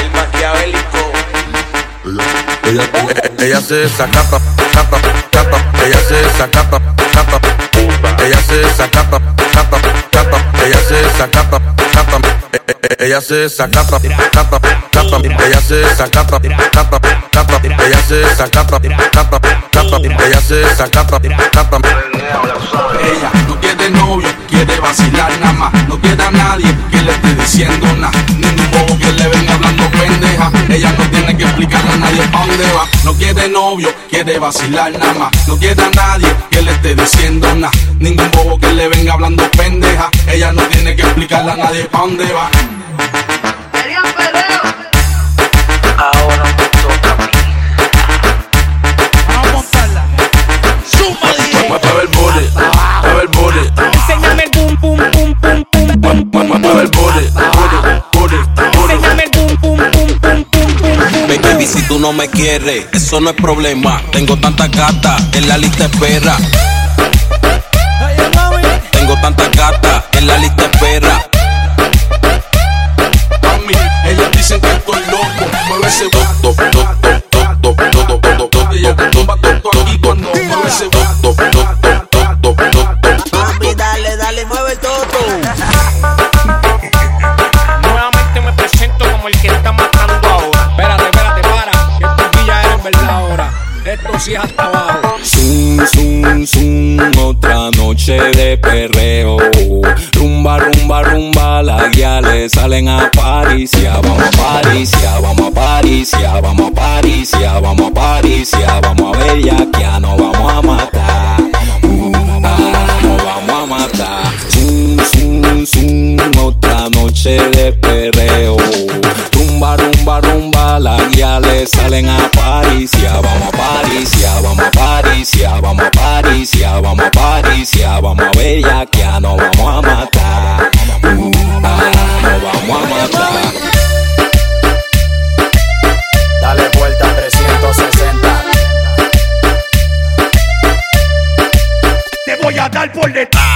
El maquiavélico. Ella, ella se desacata, cata, cata, ella se desacata, cata, ella se desacata, cata, cata, ella se desacata, cata, eh, eh, eh, ella se desacata, cata, cata, ella se desacata, cata, cata, ella se desacata, cata, cata, ella se desacata, cata. Ella no quiere novio, quiere vacilar nada más. No quiere a nadie que le esté diciendo nada. Ningún bobo que le venga hablando pendeja. Ella no tiene que explicarle a nadie pa' dónde va. No quiere novio, quiere vacilar nada más. No quiere a nadie que le esté diciendo nada. Ningún bobo que le venga hablando pendeja. Ella no tiene que explicarle a nadie pa' dónde va. No me quieres, eso no es problema. Tengo tantas gatas en la lista espera. Tengo tantas gatas en la lista espera. Ellos dicen que estoy loco. esto sí es hasta abajo. Zoom, zoom, zoom, otra noche de perreo. Rumba, rumba, rumba, las guiales salen a Parisia. Vamos a Parisia, vamos a Parisia, vamos a Parisia, vamos a Parisia, vamos a Bellaquia, nos vamos a matar. Uh, ah, nos vamos a matar. Zoom, zoom, zoom, otra noche de perreo. Rumba, rumba, rumba, las guiales salen a por detrás.